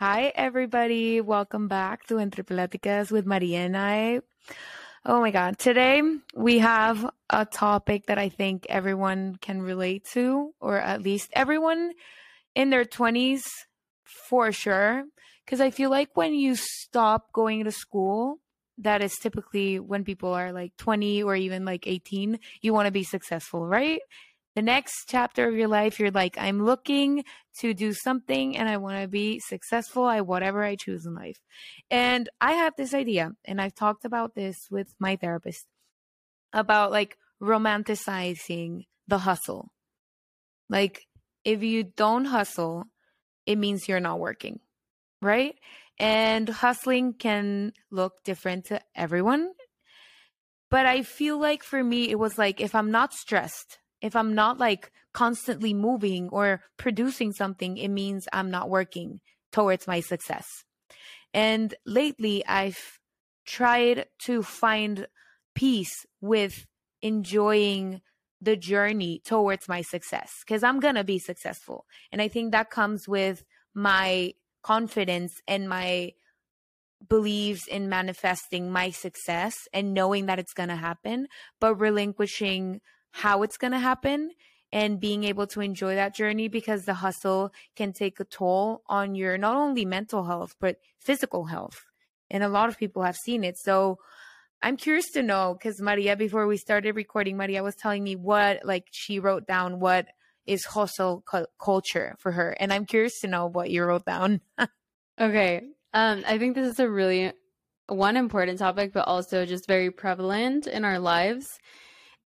Hi, everybody. Welcome back to Entre Pláticas with Maria and I. Oh my God. Today we have a topic that I think everyone can relate to, or at least everyone in their 20s for sure. Because I feel like when you stop going to school, that is typically when people are like 20 or even like 18, you want to be successful, right? The next chapter of your life, you're like, I'm looking to do something and I want to be successful at whatever I choose in life. And I have this idea, and I've talked about this with my therapist about like romanticizing the hustle. Like, if you don't hustle, it means you're not working, right? And hustling can look different to everyone. But I feel like for me, it was like if I'm not stressed, if I'm not like constantly moving or producing something, it means I'm not working towards my success. And lately, I've tried to find peace with enjoying the journey towards my success because I'm going to be successful. And I think that comes with my confidence and my beliefs in manifesting my success and knowing that it's going to happen, but relinquishing how it's going to happen and being able to enjoy that journey because the hustle can take a toll on your not only mental health but physical health. And a lot of people have seen it. So i'm curious to know because maria before we started recording maria was telling me what like she wrote down what is hustle cu- culture for her. And i'm curious to know what you wrote down. Okay. Um i think this is a really one important topic but also just very prevalent in our lives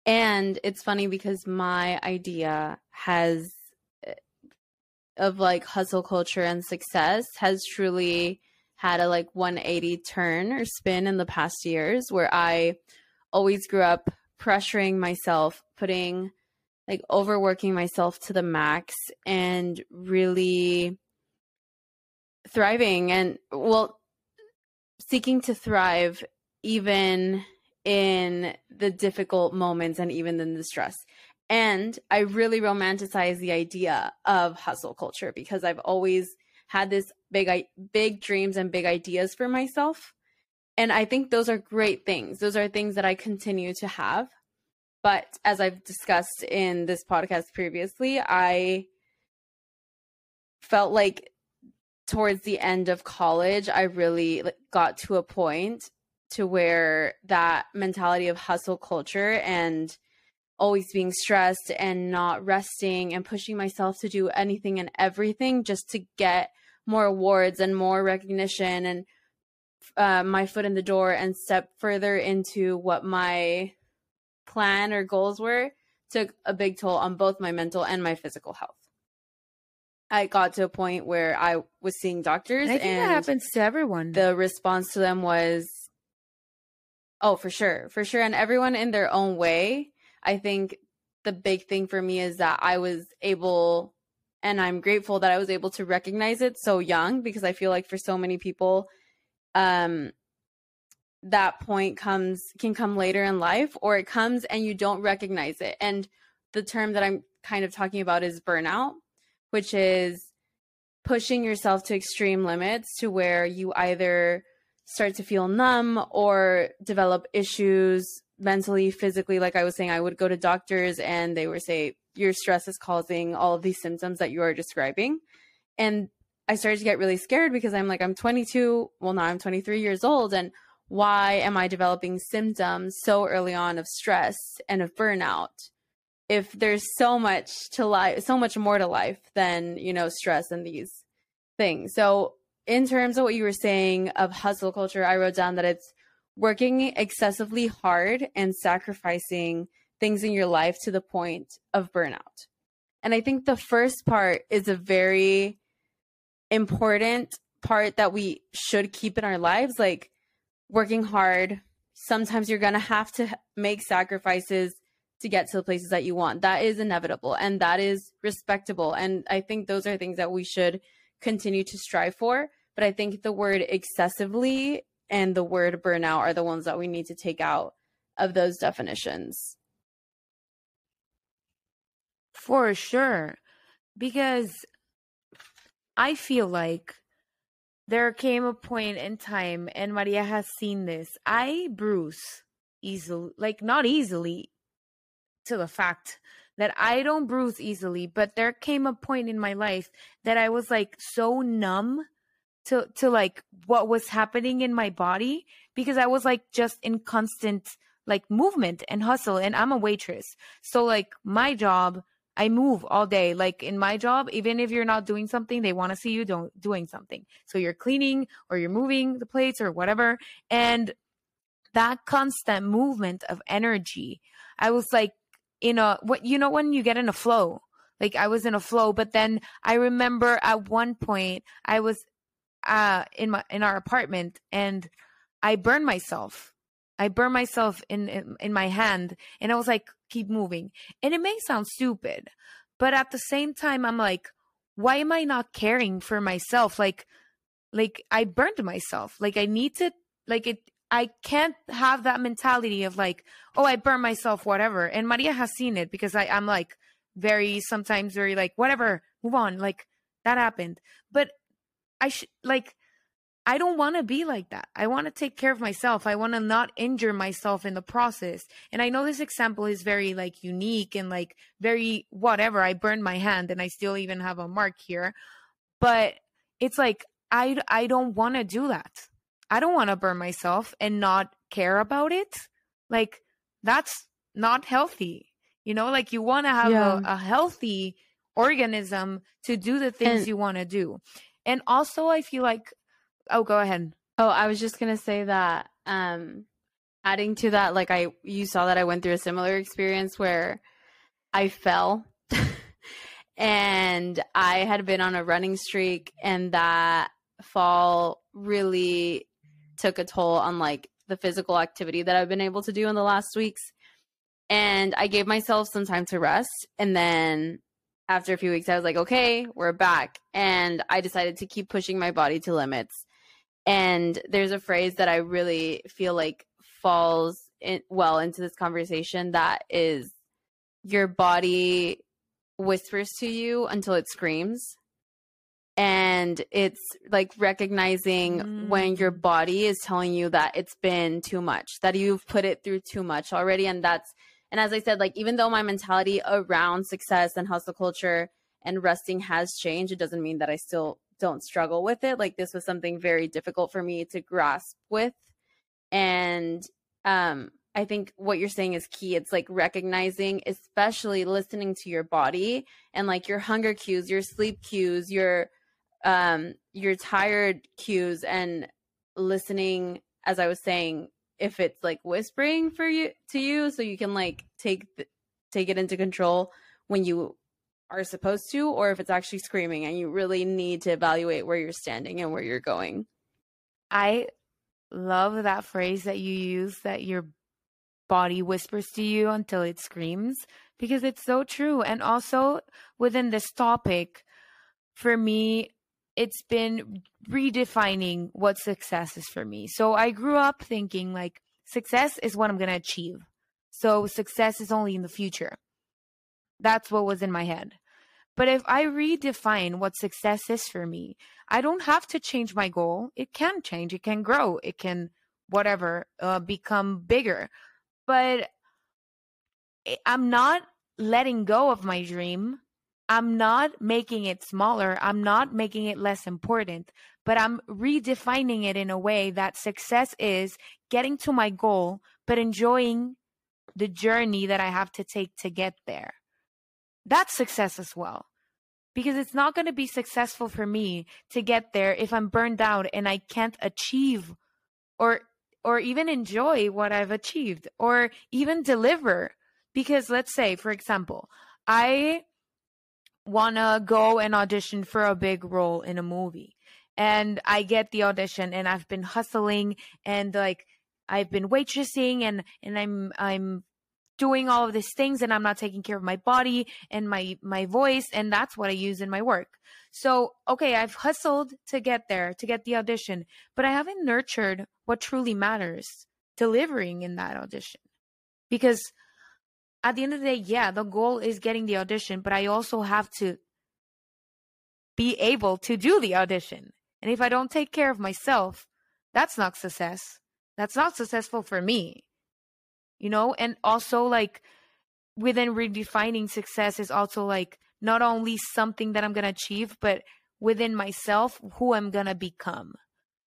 and it's funny because my idea has eh, of like hustle culture and success has truly had a like 180 turn or spin in the past years where I always grew up pressuring myself, putting like overworking myself to the max and really thriving and well seeking to thrive even in the difficult moments and even in the stress. And I really romanticize the idea of hustle culture because I've always had this big big dreams and big ideas for myself. And I think those are great things. Those are things that I continue to have. But as I've discussed in this podcast previously, I felt like towards the end of college, I really got to a point to where that mentality of hustle culture and always being stressed and not resting and pushing myself to do anything and everything just to get more awards and more recognition and uh, my foot in the door and step further into what my plan or goals were took a big toll on both my mental and my physical health. I got to a point where I was seeing doctors, and I think and that happens to everyone. The response to them was, Oh, for sure. For sure. And everyone in their own way. I think the big thing for me is that I was able and I'm grateful that I was able to recognize it so young because I feel like for so many people um that point comes can come later in life or it comes and you don't recognize it. And the term that I'm kind of talking about is burnout, which is pushing yourself to extreme limits to where you either start to feel numb or develop issues mentally, physically. Like I was saying, I would go to doctors and they would say, Your stress is causing all of these symptoms that you are describing. And I started to get really scared because I'm like, I'm 22. Well, now I'm 23 years old. And why am I developing symptoms so early on of stress and of burnout? If there's so much to life, so much more to life than, you know, stress and these things. So in terms of what you were saying of hustle culture, I wrote down that it's working excessively hard and sacrificing things in your life to the point of burnout. And I think the first part is a very important part that we should keep in our lives like working hard. Sometimes you're going to have to make sacrifices to get to the places that you want. That is inevitable and that is respectable. And I think those are things that we should continue to strive for. But I think the word excessively and the word burnout are the ones that we need to take out of those definitions. For sure. Because I feel like there came a point in time, and Maria has seen this. I bruise easily, like not easily to the fact that I don't bruise easily, but there came a point in my life that I was like so numb to to like what was happening in my body because I was like just in constant like movement and hustle and I'm a waitress. So like my job I move all day. Like in my job, even if you're not doing something, they want to see you don't doing something. So you're cleaning or you're moving the plates or whatever. And that constant movement of energy, I was like in a what you know when you get in a flow. Like I was in a flow, but then I remember at one point I was uh in my in our apartment and I burned myself. I burned myself in, in in my hand and I was like keep moving. And it may sound stupid, but at the same time I'm like why am I not caring for myself? Like like I burned myself. Like I need to like it I can't have that mentality of like, oh, I burn myself, whatever. And Maria has seen it because I, I'm like very sometimes very like, whatever, move on. Like that happened. But I should like I don't want to be like that. I want to take care of myself. I want to not injure myself in the process. And I know this example is very like unique and like very whatever. I burned my hand and I still even have a mark here. But it's like I I don't want to do that. I don't want to burn myself and not care about it. Like that's not healthy. You know, like you want to have yeah. a, a, healthy organism to do the things and, you want to do. And also I feel like Oh, go ahead. Oh, I was just gonna say that. Um, adding to that, like I, you saw that I went through a similar experience where I fell, and I had been on a running streak, and that fall really took a toll on like the physical activity that I've been able to do in the last weeks. And I gave myself some time to rest, and then after a few weeks, I was like, okay, we're back. And I decided to keep pushing my body to limits. And there's a phrase that I really feel like falls in, well into this conversation that is your body whispers to you until it screams. And it's like recognizing mm. when your mm. body is telling you that it's been too much, that you've put it through too much already. And that's, and as I said, like, even though my mentality around success and hustle culture and resting has changed, it doesn't mean that I still don't struggle with it. Like this was something very difficult for me to grasp with. And um I think what you're saying is key. It's like recognizing, especially listening to your body and like your hunger cues, your sleep cues, your um your tired cues and listening as I was saying if it's like whispering for you to you so you can like take take it into control when you are supposed to or if it's actually screaming and you really need to evaluate where you're standing and where you're going. I love that phrase that you use that your body whispers to you until it screams because it's so true. And also within this topic, for me, it's been redefining what success is for me. So I grew up thinking like success is what I'm going to achieve. So success is only in the future. That's what was in my head. But if I redefine what success is for me, I don't have to change my goal. It can change, it can grow, it can whatever, uh, become bigger. But I'm not letting go of my dream. I'm not making it smaller. I'm not making it less important, but I'm redefining it in a way that success is getting to my goal, but enjoying the journey that I have to take to get there that's success as well. Because it's not going to be successful for me to get there if I'm burned out and I can't achieve or or even enjoy what I've achieved or even deliver. Because let's say, for example, I want to go and audition for a big role in a movie. And I get the audition and I've been hustling and like I've been waitressing and and I'm I'm doing all of these things and I'm not taking care of my body and my my voice and that's what I use in my work. So, okay, I've hustled to get there, to get the audition, but I haven't nurtured what truly matters, delivering in that audition. Because at the end of the day, yeah, the goal is getting the audition, but I also have to be able to do the audition. And if I don't take care of myself, that's not success. That's not successful for me. You know, and also like within redefining success is also like not only something that I'm going to achieve, but within myself, who I'm going to become.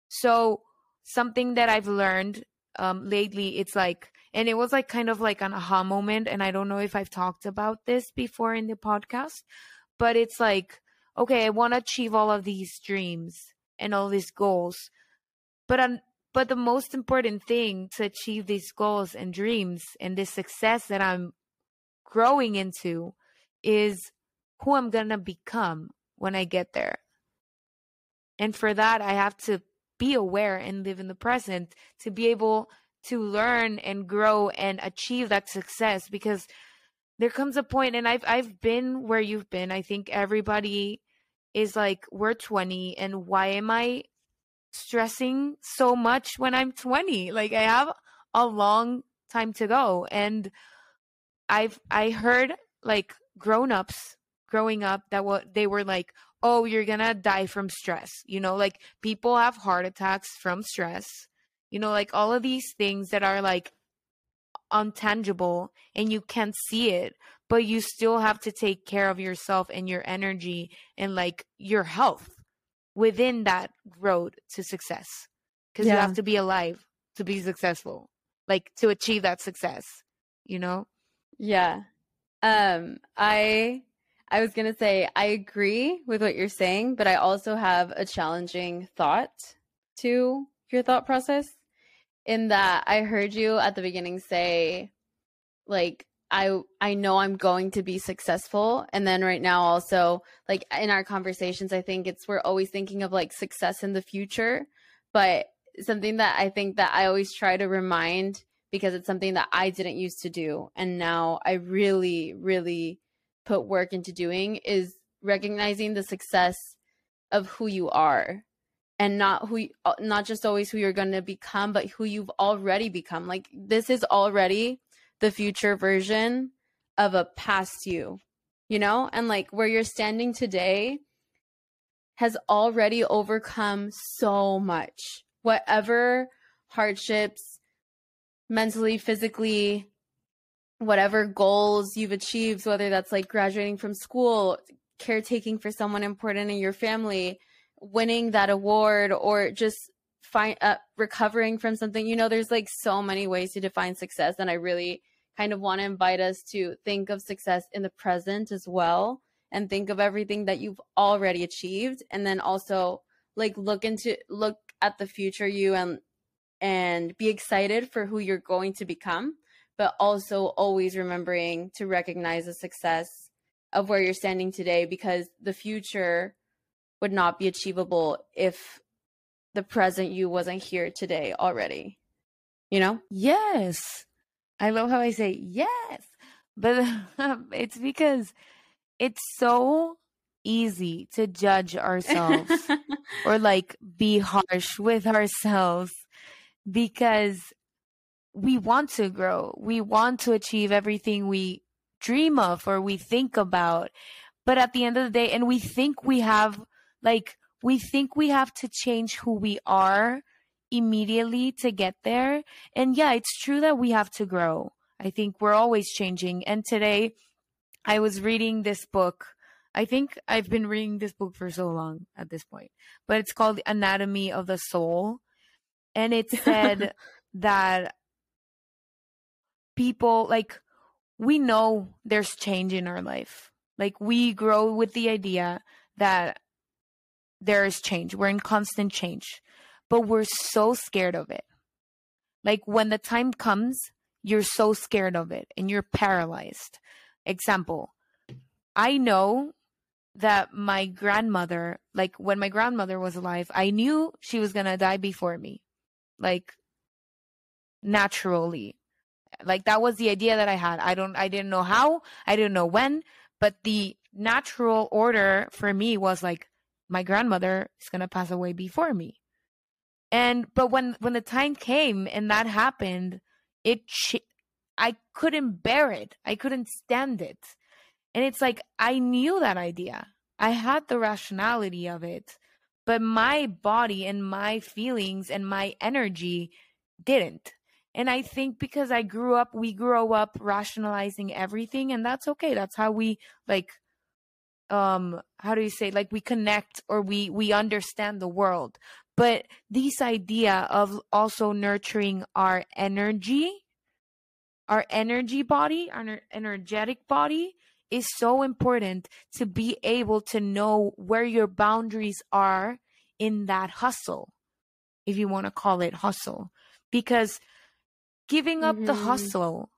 So, something that I've learned um, lately, it's like, and it was like kind of like an aha moment. And I don't know if I've talked about this before in the podcast, but it's like, okay, I want to achieve all of these dreams and all these goals. But I'm, but the most important thing to achieve these goals and dreams and this success that I'm growing into is who I'm going to become when I get there. And for that, I have to be aware and live in the present to be able to learn and grow and achieve that success because there comes a point and I've I've been where you've been. I think everybody is like we're 20 and why am I stressing so much when I'm 20? Like I have a long time to go and I've I heard like grown-ups growing up that what they were like, "Oh, you're going to die from stress." You know, like people have heart attacks from stress. You know, like all of these things that are like untangible and you can't see it, but you still have to take care of yourself and your energy and like your health within that road to success. Cuz yeah. you have to be alive to be successful. Like to achieve that success, you know? Yeah. Um I I was going to say I agree with what you're saying, but I also have a challenging thought to your thought process in that I heard you at the beginning say like I I know I'm going to be successful. And then right now also like in our conversations I think it's we're always thinking of like success in the future. But something that I think that I always try to remind because it's something that I didn't used to do and now I really really put work into doing is recognizing the success of who you are and not who uh, not just always who you're going to become but who you've already become. Like this is already the future version of a past you you know? And like where you're standing today has already overcome so much. Whatever hardships mentally physically whatever goals you've achieved whether that's like graduating from school caretaking for someone important in your family winning that award or just find uh, recovering from something. You know there's like so many ways to define success and i really kind of want to invite us to think of success in the present as well and think of everything that you've already achieved and then also like look into look at the future you and and be excited for who you're going to become but also always remembering to recognize the success of where you're standing today because the future would not be achievable if the present you wasn't here today already. You know? Yes. I love how I say yes. But it's because it's so easy to judge ourselves or like be harsh with ourselves because we want to grow. We want to achieve everything we dream of or we think about. But at the end of the day, and we think we have like we think we have to change who we are immediately to get there. And yeah, it's true that we have to grow. I think we're always changing. And today I was reading this book. I think I've been reading this book for so long at this point, but it's called Anatomy of the Soul. And it said that people, like, we know there's change in our life. Like, we grow with the idea that there is change. We're in constant change, but we're so scared of it. Like when the time comes, you're so scared of it and you're paralyzed. Example, I know that my grandmother, like when my grandmother was alive, I knew she was going to die before me. Like naturally. Like that was the idea that I had. I don't I didn't know how, I didn't know when, but the natural order for me was like my grandmother is going to pass away before me. And but when when the time came and that happened, it I couldn't bear it. I couldn't stand it. And it's like I knew that idea. I had the rationality of it, but my body and my feelings and my energy didn't. And I think because I grew up, we grow up rationalizing everything, and that's okay. That's how we like um how do you say like we connect or we we understand the world. But this idea of also nurturing our energy our energy body our energetic body is so important to be able to know where your boundaries are in that hustle if you want to call it hustle. Because giving up mm-hmm. the hustle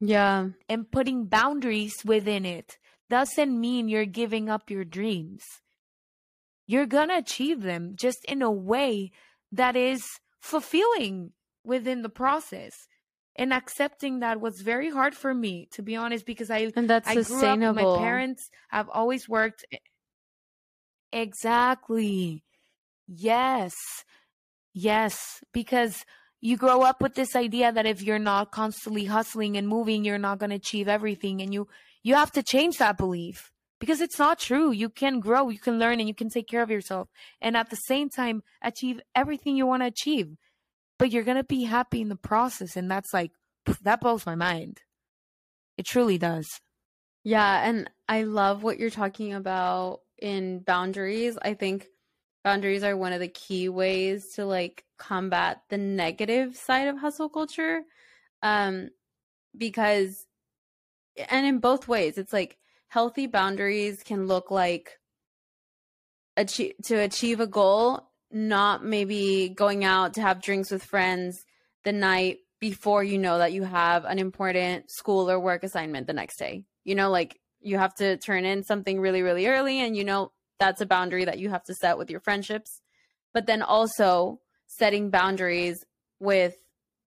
yeah. and putting boundaries within it doesn't mean you're giving up your dreams. You're going to achieve them just in a way that is fulfilling within the process and accepting that was very hard for me to be honest because i and that's I sustainable grew up, my parents. Have always worked exactly. Yes. Yes because you grow up with this idea that if you're not constantly hustling and moving you're not going to achieve everything and you you have to change that belief because it's not true. You can grow, you can learn, and you can take care of yourself. And at the same time, achieve everything you want to achieve. But you're going to be happy in the process. And that's like, that blows my mind. It truly does. Yeah. And I love what you're talking about in boundaries. I think boundaries are one of the key ways to like combat the negative side of hustle culture. Um, because, and in both ways, it's like, healthy boundaries can look like achieve, to achieve a goal, not maybe going out to have drinks with friends the night before you know that you have an important school or work assignment the next day. You know, like you have to turn in something really, really early, and you know that's a boundary that you have to set with your friendships. But then also setting boundaries with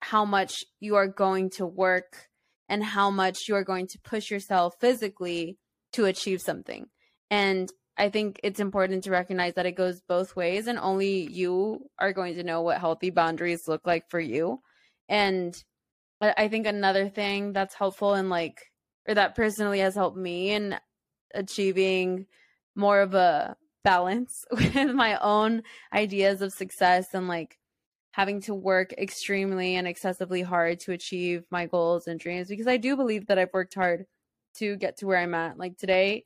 how much you are going to work and how much you are going to push yourself physically to achieve something. And I think it's important to recognize that it goes both ways, and only you are going to know what healthy boundaries look like for you. And I think another thing that's helpful and like, or that personally has helped me in achieving more of a balance with my own ideas of success and like having to work extremely and excessively hard to achieve my goals and dreams because I do believe that I've worked hard to get to where I'm at. Like today,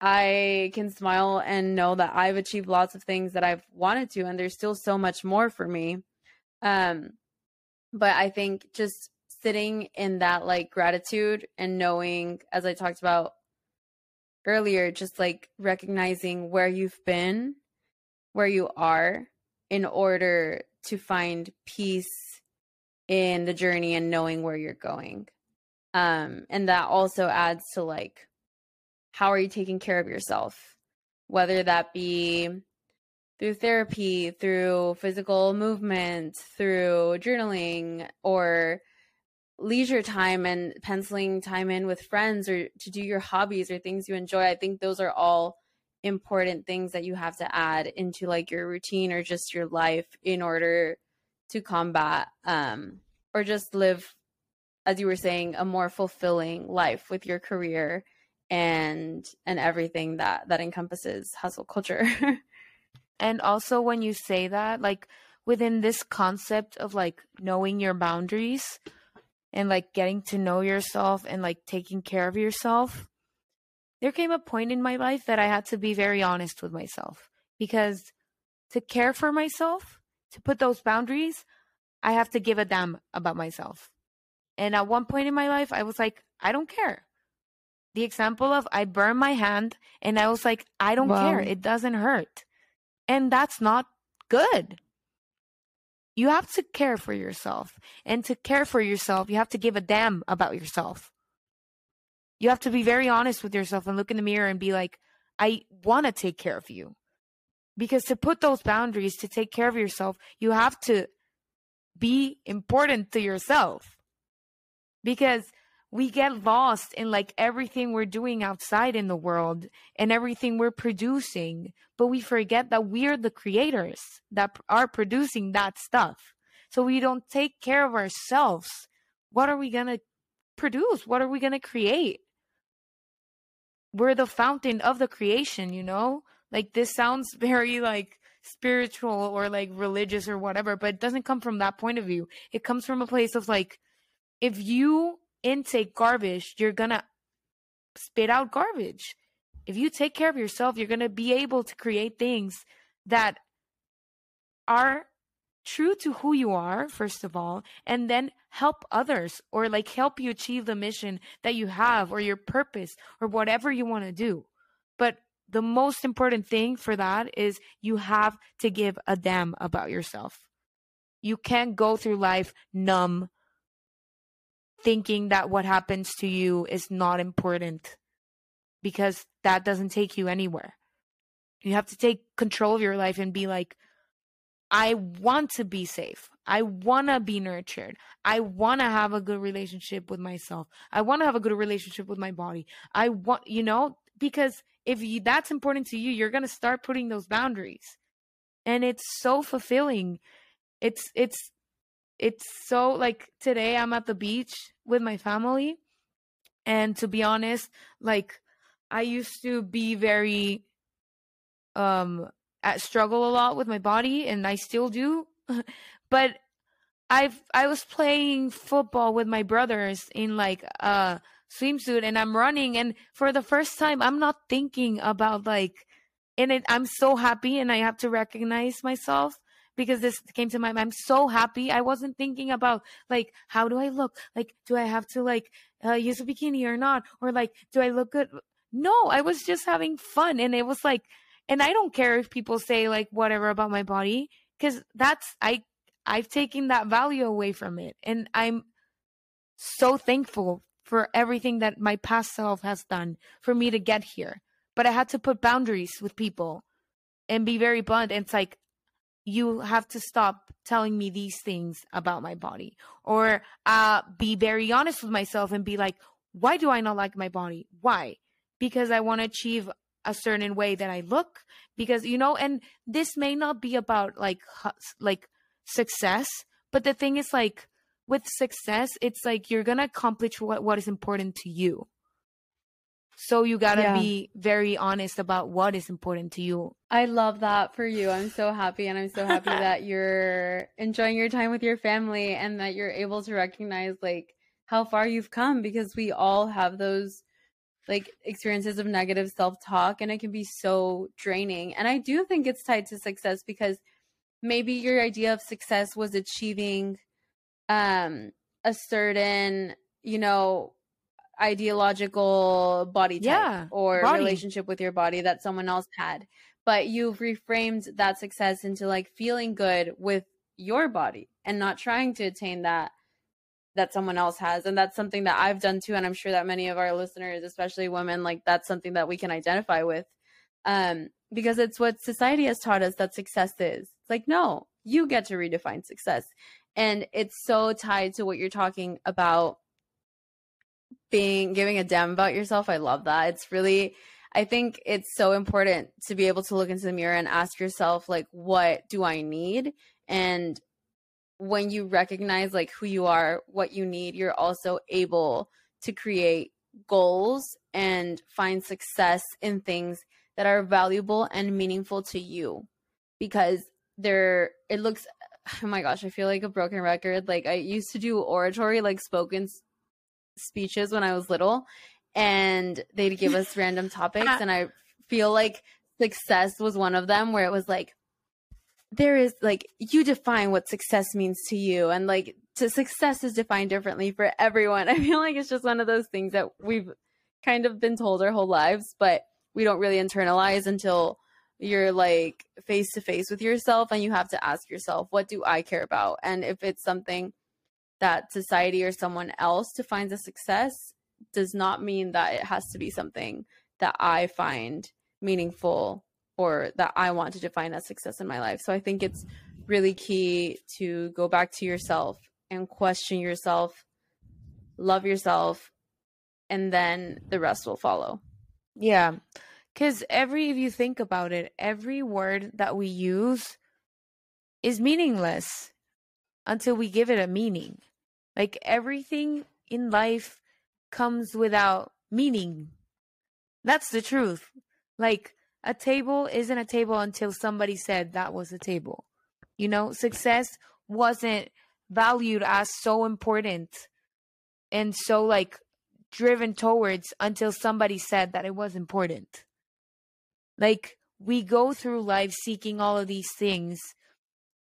I can smile and know that I've achieved lots of things that I've wanted to, and there's still so much more for me. Um, but I think just sitting in that like gratitude and knowing, as I talked about earlier, just like recognizing where you've been, where you are, in order to find peace in the journey and knowing where you're going. Um, and that also adds to like, how are you taking care of yourself? Whether that be through therapy, through physical movement, through journaling, or leisure time and penciling time in with friends or to do your hobbies or things you enjoy. I think those are all important things that you have to add into like your routine or just your life in order to combat um or just live as you were saying, a more fulfilling life with your career and and everything that that encompasses hustle culture. and also when you say that, like within this concept of like knowing your boundaries and like getting to know yourself and like taking care of yourself, there came a point in my life that I had to be very honest with myself because to care for myself, to put those boundaries, I have to give a damn about myself. And at one point in my life, I was like, I don't care. The example of I burned my hand and I was like, I don't wow. care. It doesn't hurt. And that's not good. You have to care for yourself. And to care for yourself, you have to give a damn about yourself. You have to be very honest with yourself and look in the mirror and be like, I want to take care of you. Because to put those boundaries, to take care of yourself, you have to be important to yourself. Because we get lost in like everything we're doing outside in the world and everything we're producing but we forget that we're the creators that are producing that stuff. So we don't take care of ourselves. What are we going to produce? What are we going to create we're the fountain of the creation you know Like this sounds very like spiritual or like religious or whatever, but it doesn't come from that point of view. It comes from a place of like if you intake garbage, you're going to spit out garbage. If you take care of yourself, you're going to be able to create things that are true to who you are, first of all, and then help others or like help you achieve the mission that you have or your purpose or whatever you want to do. But the most important thing for that is you have to give a damn about yourself. You can't go through life numb, thinking that what happens to you is not important because that doesn't take you anywhere. You have to take control of your life and be like, I want to be safe. I want to be nurtured. I want to have a good relationship with myself. I want to have a good relationship with my body. I want, you know, because if you, that's important to you, you're going to start putting those boundaries. And it's so fulfilling. It's, it's, it's so like today I'm at the beach with my family. And to be honest, like I used to be very, um, at struggle a lot with my body and I still do. but I've I was playing football with my brothers in like a swimsuit and I'm running and for the first time I'm not thinking about like and it I'm so happy and I have to recognize myself because this came to my mind. I'm so happy. I wasn't thinking about like how do I look? Like do I have to like uh, use a bikini or not? Or like do I look good? No, I was just having fun and it was like and I don't care if people say like whatever about my body cuz that's I I've taken that value away from it and I'm so thankful for everything that my past self has done for me to get here. But I had to put boundaries with people and be very blunt. And it's like, you have to stop telling me these things about my body or uh, be very honest with myself and be like, why do I not like my body? Why? Because I want to achieve a certain way that I look because you know and this may not be about like like success but the thing is like with success it's like you're going to accomplish what what is important to you so you got to yeah. be very honest about what is important to you. I love that for you. I'm so happy and I'm so happy that you're enjoying your time with your family and that you're able to recognize like how far you've come because we all have those like experiences of negative self-talk and it can be so draining and i do think it's tied to success because maybe your idea of success was achieving um a certain you know ideological body type yeah, or body. relationship with your body that someone else had but you've reframed that success into like feeling good with your body and not trying to attain that that someone else has. And that's something that I've done too and I'm sure that many of our listeners especially women like that's something that we can identify with. Um because it's what society has taught us that success is. It's like no you get to redefine success. And it's so tied to what you're talking about being giving a damn about yourself. I love that. It's really I think it's so important to be able to look into the mirror and ask yourself like what do I need? And when you recognize like who you are, what you need, you're also able to create goals and find success in things that are valuable and meaningful to you. Because there it looks oh my gosh i feel like a broken record. Like i used to do oratory like spoken speeches when i was little and they'd give us random topics uh-huh. and i feel like success was one of them where it was like there is like you define what success means to you and like to success is defined differently for everyone. I feel like it's just one of those things that we've kind of been told our whole lives but we don't really internalize until you're like face to face with yourself and you have to ask yourself what do i care about? And if it's something that society or someone else defines as success does not mean that it has to be something that i find meaningful or that I want to define as success in my life. So I think it's really key to go back to yourself and question yourself, love yourself, and then the rest will follow. Yeah. Cuz every if you think about it, every word that we use is meaningless until we give it a meaning. Like everything in life comes without meaning. That's the truth. Like a table isn't a table until somebody said that was a table. You know, success wasn't valued as so important and so like driven towards until somebody said that it was important. Like we go through life seeking all of these things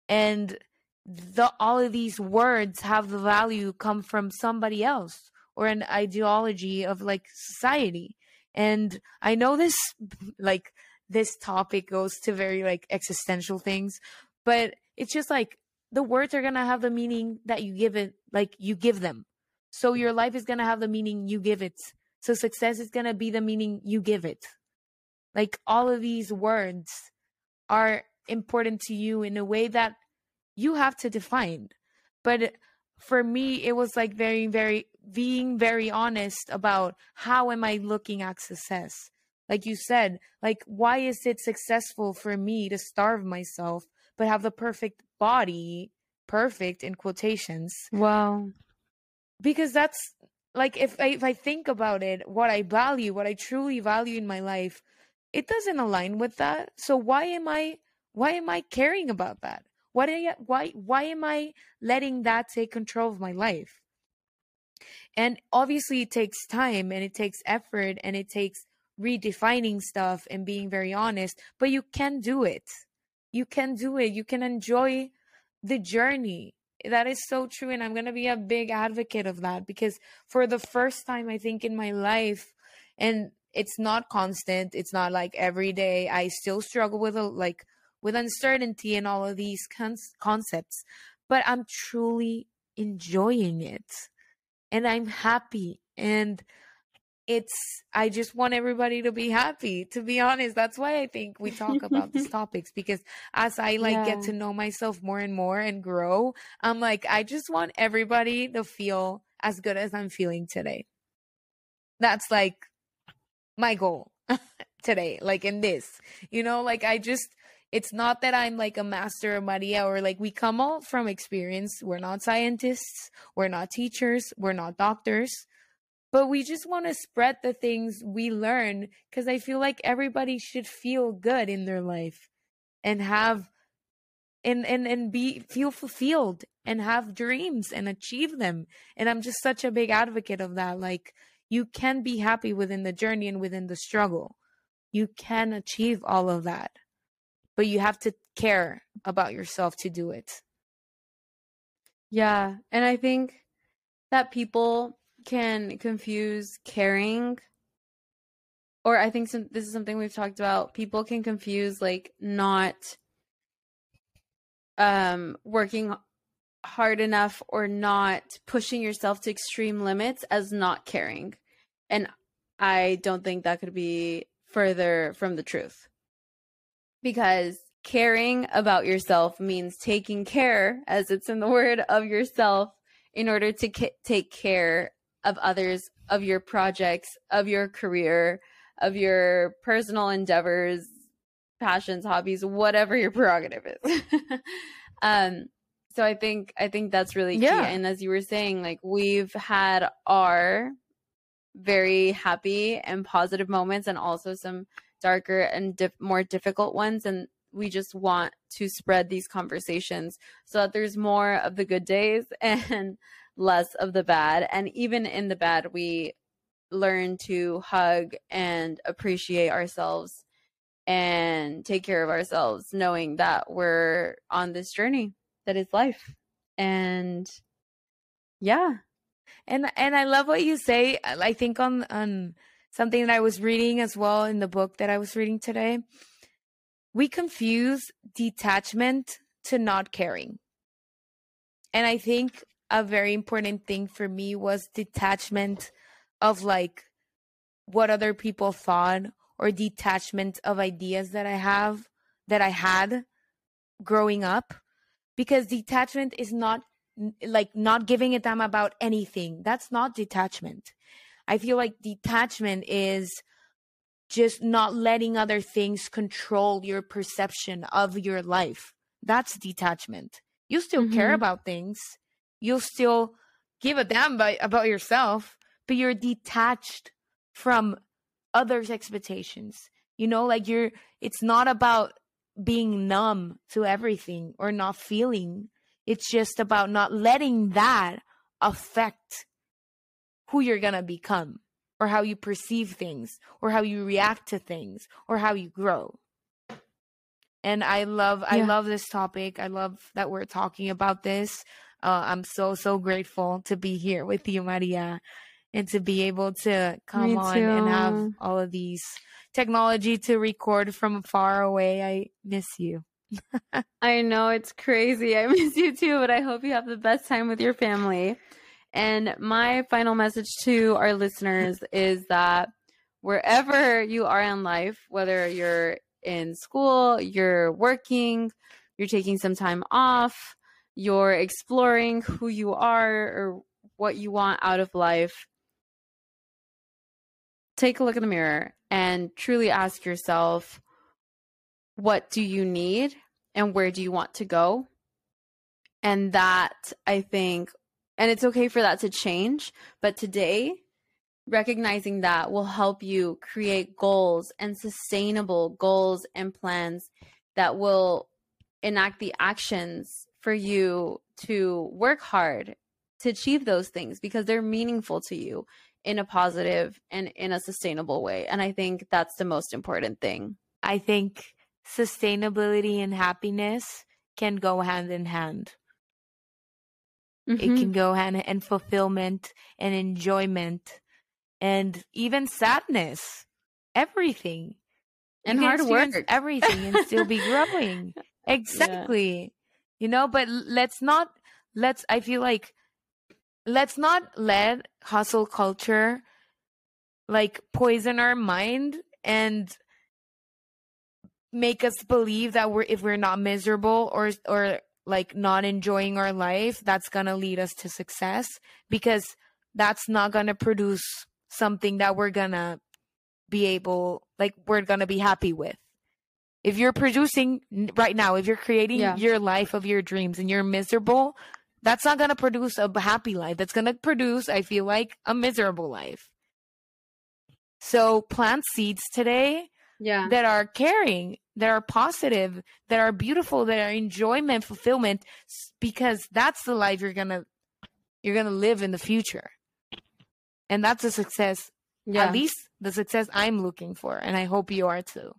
and the all of these words have the value come from somebody else or an ideology of like society. And I know this like this topic goes to very like existential things, but it's just like the words are going to have the meaning that you give it like you give them. So your life is going to have the meaning you give it. So success is going to be the meaning you give it. Like all of these words are important to you in a way that you have to define. But for me, it was like very, very being very honest about how am I looking at success. Like you said, like why is it successful for me to starve myself but have the perfect body, perfect in quotations? Wow. Because that's like if I if I think about it, what I value, what I truly value in my life, it doesn't align with that. So why am I why am I caring about that? Why I, why why am I letting that take control of my life? And obviously it takes time and it takes effort and it takes redefining stuff and being very honest, but you can do it. You can do it. You can enjoy the journey. That is so true. And I'm going to be a big advocate of that because for the first time, I think in my life, and it's not constant, it's not like every day, I still struggle with a, like with uncertainty and all of these con- concepts, but I'm truly enjoying it and I'm happy. And it's, I just want everybody to be happy, to be honest. That's why I think we talk about these topics because as I like yeah. get to know myself more and more and grow, I'm like, I just want everybody to feel as good as I'm feeling today. That's like my goal today, like in this, you know, like I just, it's not that I'm like a master of Maria or like we come all from experience. We're not scientists, we're not teachers, we're not doctors, but we just want to spread the things we learn because I feel like everybody should feel good in their life and have and and and be feel fulfilled and have dreams and achieve them. And I'm just such a big advocate of that. Like you can be happy within the journey and within the struggle. You can achieve all of that but you have to care about yourself to do it. Yeah. And I think that people can confuse caring or I think some, this is something we've talked about. People can confuse like not um working hard enough or not pushing yourself to extreme limits as not caring. And I don't think that could be further from the truth because caring about yourself means taking care, as it's in the word, of yourself in order to take care of others, of your projects, of your career, of your personal endeavors, passions, hobbies, whatever your prerogative is. um, so I think I think that's really key. Yeah. And as you were saying, like we've had our very happy and positive moments, and also some darker and dif- more difficult ones and we just want to spread these conversations so that there's more of the good days and less of the bad and even in the bad we learn to hug and appreciate ourselves and take care of ourselves knowing that we're on this journey that is life and yeah and and i love what you say i think on on something that I was reading as well in the book that I was reading today. We confuse detachment to not caring. And I think a very important thing for me was detachment of like what other people thought or detachment of ideas that I have that I had growing up because detachment is not like not giving a damn about anything. That's not detachment. I feel like detachment is just not letting other things control your perception of your life. That's detachment. You still mm-hmm. care about things. You'll still give a damn by, about yourself, but you're detached from others' expectations. You know, like you're, it's not about being numb to everything or not feeling. It's just about not letting that affect who you're going to become or how you perceive things or how you react to things or how you grow. And I love yeah. I love this topic. I love that we're talking about this. Uh, I'm so so grateful to be here with you, Maria, and to be able to come on and have all of these technology to record from far away. I miss you. I know it's crazy. I miss you too, but I hope you have the best time with your family. And my final message to our listeners is that wherever you are in life, whether you're in school, you're working, you're taking some time off, you're exploring who you are or what you want out of life, take a look in the mirror and truly ask yourself what do you need and where do you want to go? And that I think, and it's okay for that to change, but today, recognizing that will help you create goals and sustainable goals and plans that will enact the actions for you to work hard to achieve those things because they're meaningful to you in a positive and in a sustainable way. And I think that's the most important thing. I think sustainability and happiness can go hand in hand. Mm-hmm. It can go hand and fulfillment and enjoyment and even sadness, everything. And hard work. Everything and still be growing. Exactly. You know, but let's not, let's, I feel like, let's not let hustle culture like poison our mind and make us believe that we're if we're not miserable or or like not enjoying our life that's going to lead us to success because that's not going to produce something that we're going to be able like we're going to be happy with if you're producing right now if you're creating yeah. your life of your dreams and you're miserable that's not going to produce a happy life that's going to produce i feel like a miserable life so plant seeds today yeah. that are caring that are positive, that are beautiful, that are enjoyment, fulfillment, because that's the life you're gonna you're gonna live in the future, and that's a success. Yeah. At least the success I'm looking for, and I hope you are too.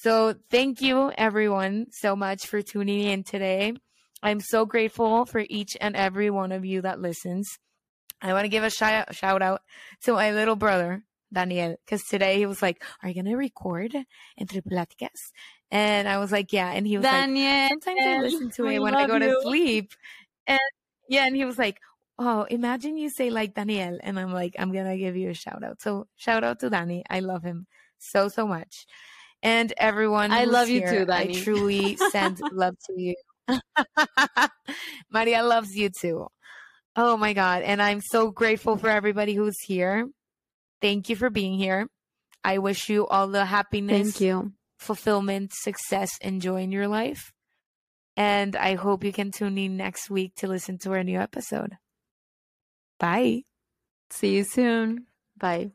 So thank you everyone so much for tuning in today. I'm so grateful for each and every one of you that listens. I want to give a shout, shout out to my little brother Daniel, because today he was like, Are you going to record Entre Pláticas? And I was like, Yeah. And he was Daniel, like, Sometimes I listen to it when I go you. to sleep. And yeah, and he was like, Oh, imagine you say like Daniel. And I'm like, I'm going to give you a shout out. So shout out to Danny. I love him so, so much. And everyone, I love you here, too. I truly send love to you. Maria loves you too. Oh my God. And I'm so grateful for everybody who's here. Thank you for being here. I wish you all the happiness, Thank you. fulfillment, success, and joy in your life. And I hope you can tune in next week to listen to our new episode. Bye. See you soon. Bye.